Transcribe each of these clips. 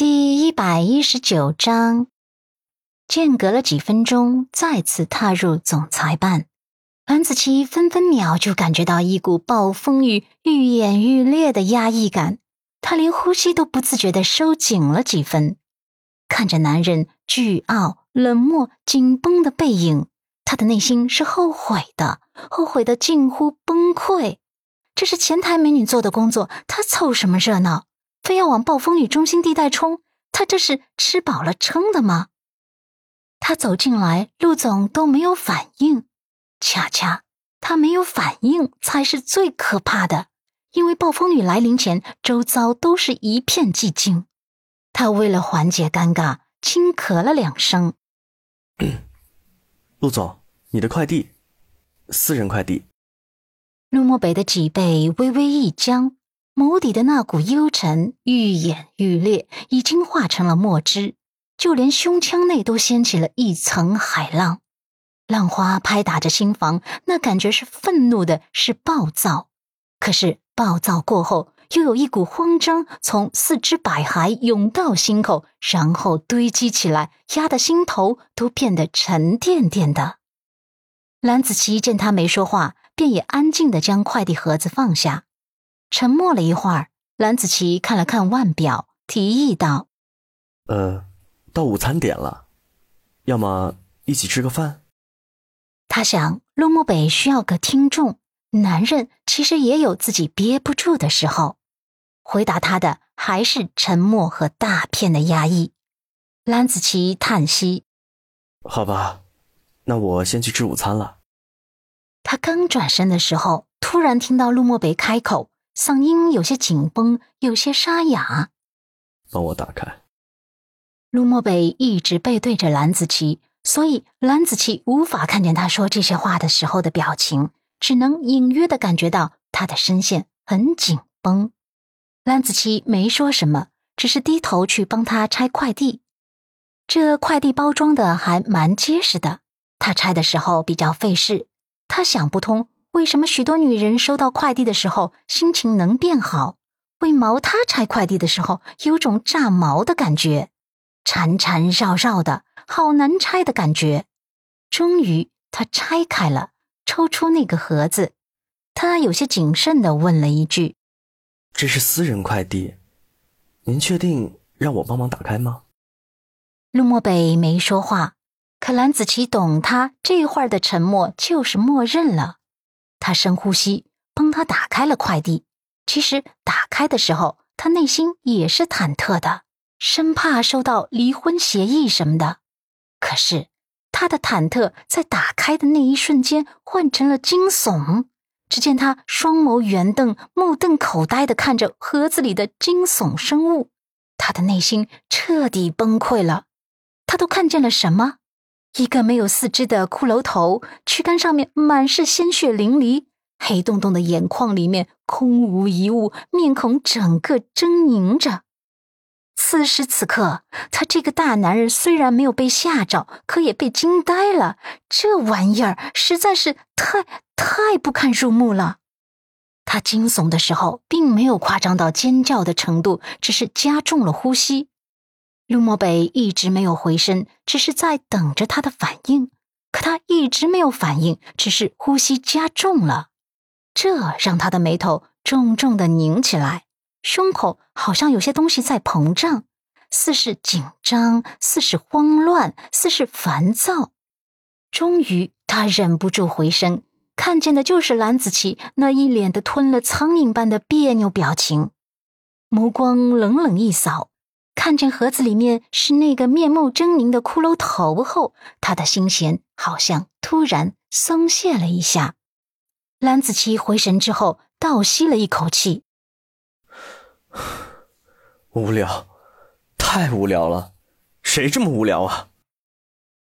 第一百一十九章，间隔了几分钟，再次踏入总裁办，蓝子琪分分秒就感觉到一股暴风雨愈演愈烈的压抑感，他连呼吸都不自觉的收紧了几分。看着男人倨傲、冷漠、紧绷的背影，他的内心是后悔的，后悔的近乎崩溃。这是前台美女做的工作，他凑什么热闹？非要往暴风雨中心地带冲，他这是吃饱了撑的吗？他走进来，陆总都没有反应。恰恰他没有反应才是最可怕的，因为暴风雨来临前，周遭都是一片寂静。他为了缓解尴尬，轻咳了两声。陆总，你的快递，私人快递。陆漠北的脊背微微一僵。眸底的那股幽沉愈演愈烈，已经化成了墨汁，就连胸腔内都掀起了一层海浪，浪花拍打着心房，那感觉是愤怒的，是暴躁。可是暴躁过后，又有一股慌张从四肢百骸涌到心口，然后堆积起来，压得心头都变得沉甸甸的。蓝子琪见他没说话，便也安静的将快递盒子放下。沉默了一会儿，蓝子琪看了看腕表，提议道：“呃，到午餐点了，要么一起吃个饭。”他想，陆漠北需要个听众，男人其实也有自己憋不住的时候。回答他的还是沉默和大片的压抑。蓝子琪叹息：“好吧，那我先去吃午餐了。”他刚转身的时候，突然听到陆漠北开口。嗓音有些紧绷，有些沙哑。帮我打开。陆漠北一直背对着蓝子琪，所以蓝子琪无法看见他说这些话的时候的表情，只能隐约的感觉到他的声线很紧绷。蓝子琪没说什么，只是低头去帮他拆快递。这快递包装的还蛮结实的，他拆的时候比较费事。他想不通。为什么许多女人收到快递的时候心情能变好？为毛他拆快递的时候有种炸毛的感觉，缠缠绕绕的，好难拆的感觉。终于，他拆开了，抽出那个盒子，他有些谨慎的问了一句：“这是私人快递，您确定让我帮忙打开吗？”陆漠北没说话，可蓝子琪懂他这会儿的沉默就是默认了。他深呼吸，帮他打开了快递。其实打开的时候，他内心也是忐忑的，生怕收到离婚协议什么的。可是他的忐忑在打开的那一瞬间换成了惊悚。只见他双眸圆瞪，目瞪口呆的看着盒子里的惊悚生物，他的内心彻底崩溃了。他都看见了什么？一个没有四肢的骷髅头，躯干上面满是鲜血淋漓，黑洞洞的眼眶里面空无一物，面孔整个狰狞着。此时此刻，他这个大男人虽然没有被吓着，可也被惊呆了。这玩意儿实在是太太不堪入目了。他惊悚的时候，并没有夸张到尖叫的程度，只是加重了呼吸。陆漠北一直没有回身，只是在等着他的反应。可他一直没有反应，只是呼吸加重了，这让他的眉头重重的拧起来，胸口好像有些东西在膨胀，似是紧张，似是慌乱，似是烦躁。终于，他忍不住回身，看见的就是蓝子琪那一脸的吞了苍蝇般的别扭表情，目光冷冷一扫。看见盒子里面是那个面目狰狞的骷髅头后，他的心弦好像突然松懈了一下。蓝子琪回神之后，倒吸了一口气，无聊，太无聊了，谁这么无聊啊？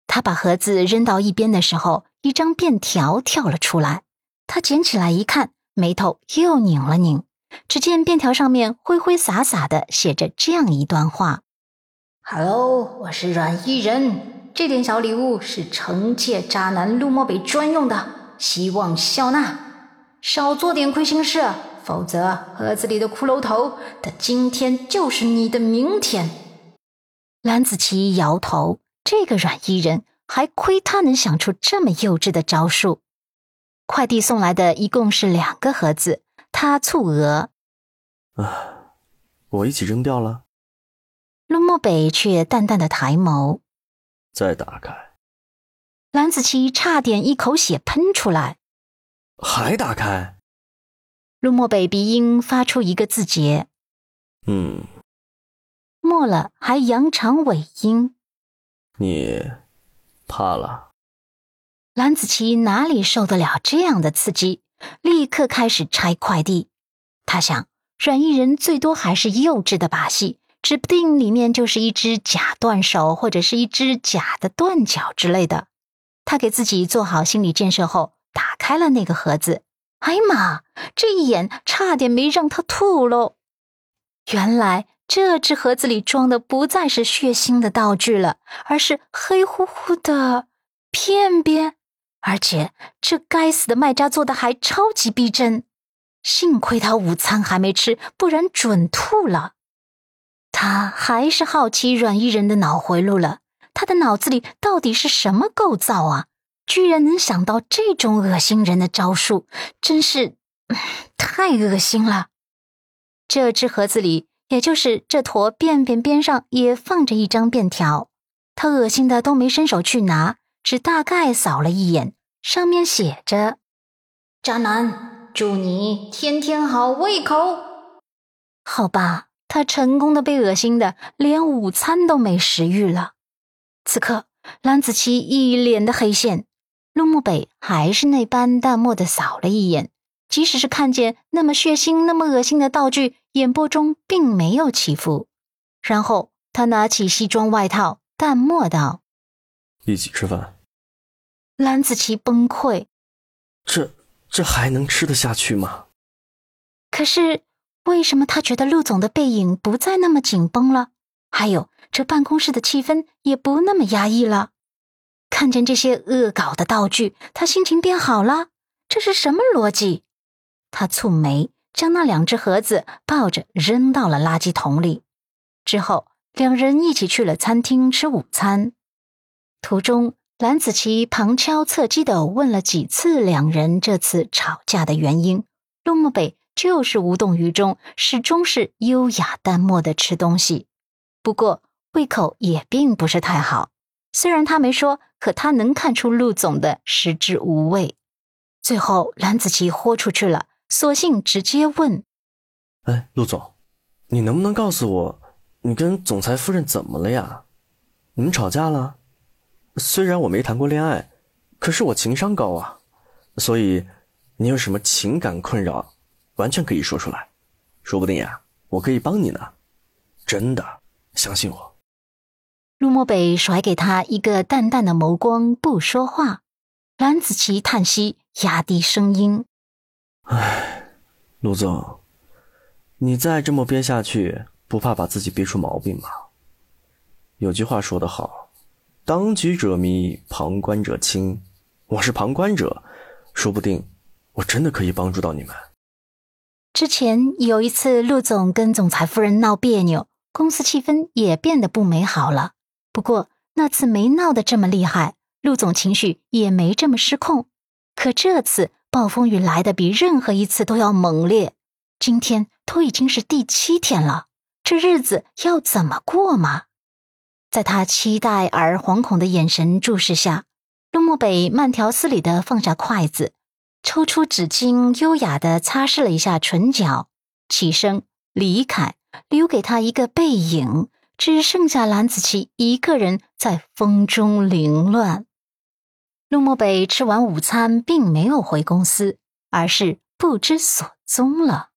他把盒子扔到一边的时候，一张便条跳了出来。他捡起来一看，眉头又拧了拧。只见便条上面挥挥洒洒的写着这样一段话：“Hello，我是阮伊人，这点小礼物是惩戒渣男陆漠北专用的，希望笑纳，少做点亏心事，否则盒子里的骷髅头的今天就是你的明天。蓝子琪摇头，这个软衣人还亏他能想出这么幼稚的招数。快递送来的一共是两个盒子，他蹙额。啊，我一起扔掉了。陆漠北却淡淡的抬眸，再打开。蓝子琪差点一口血喷出来。还打开？陆漠北鼻音发出一个字节。嗯。末了还扬长尾音。你怕了？蓝子琪哪里受得了这样的刺激？立刻开始拆快递。他想，软艺人最多还是幼稚的把戏。指不定里面就是一只假断手，或者是一只假的断脚之类的。他给自己做好心理建设后，打开了那个盒子。哎呀妈！这一眼差点没让他吐喽。原来这只盒子里装的不再是血腥的道具了，而是黑乎乎的片片。而且这该死的卖家做的还超级逼真。幸亏他午餐还没吃，不然准吐了。他还是好奇阮伊人的脑回路了。他的脑子里到底是什么构造啊？居然能想到这种恶心人的招数，真是太恶心了。这只盒子里，也就是这坨便便边上也放着一张便条。他恶心的都没伸手去拿，只大概扫了一眼，上面写着：“渣男，祝你天天好胃口。”好吧。他成功的被恶心的连午餐都没食欲了。此刻，蓝子琪一脸的黑线，陆慕北还是那般淡漠的扫了一眼，即使是看见那么血腥、那么恶心的道具，眼波中并没有起伏。然后他拿起西装外套，淡漠道：“一起吃饭。”蓝子琪崩溃：“这这还能吃得下去吗？”可是。为什么他觉得陆总的背影不再那么紧绷了？还有，这办公室的气氛也不那么压抑了。看见这些恶搞的道具，他心情变好了。这是什么逻辑？他蹙眉，将那两只盒子抱着扔到了垃圾桶里。之后，两人一起去了餐厅吃午餐。途中，蓝子琪旁敲侧击的问了几次两人这次吵架的原因。陆漠北。就是无动于衷，始终是优雅淡漠的吃东西。不过胃口也并不是太好。虽然他没说，可他能看出陆总的食之无味。最后，蓝子琪豁出去了，索性直接问：“哎，陆总，你能不能告诉我，你跟总裁夫人怎么了呀？你们吵架了？虽然我没谈过恋爱，可是我情商高啊。所以，你有什么情感困扰？”完全可以说出来，说不定呀，我可以帮你呢。真的，相信我。陆漠北甩给他一个淡淡的眸光，不说话。蓝子琪叹息，压低声音：“唉，陆总，你再这么憋下去，不怕把自己憋出毛病吗？有句话说得好，当局者迷，旁观者清。我是旁观者，说不定我真的可以帮助到你们。”之前有一次，陆总跟总裁夫人闹别扭，公司气氛也变得不美好了。不过那次没闹得这么厉害，陆总情绪也没这么失控。可这次暴风雨来的比任何一次都要猛烈。今天都已经是第七天了，这日子要怎么过嘛？在他期待而惶恐的眼神注视下，陆漠北慢条斯理的放下筷子。抽出纸巾，优雅的擦拭了一下唇角，起身离开，留给他一个背影，只剩下蓝子琪一个人在风中凌乱。陆漠北吃完午餐，并没有回公司，而是不知所踪了。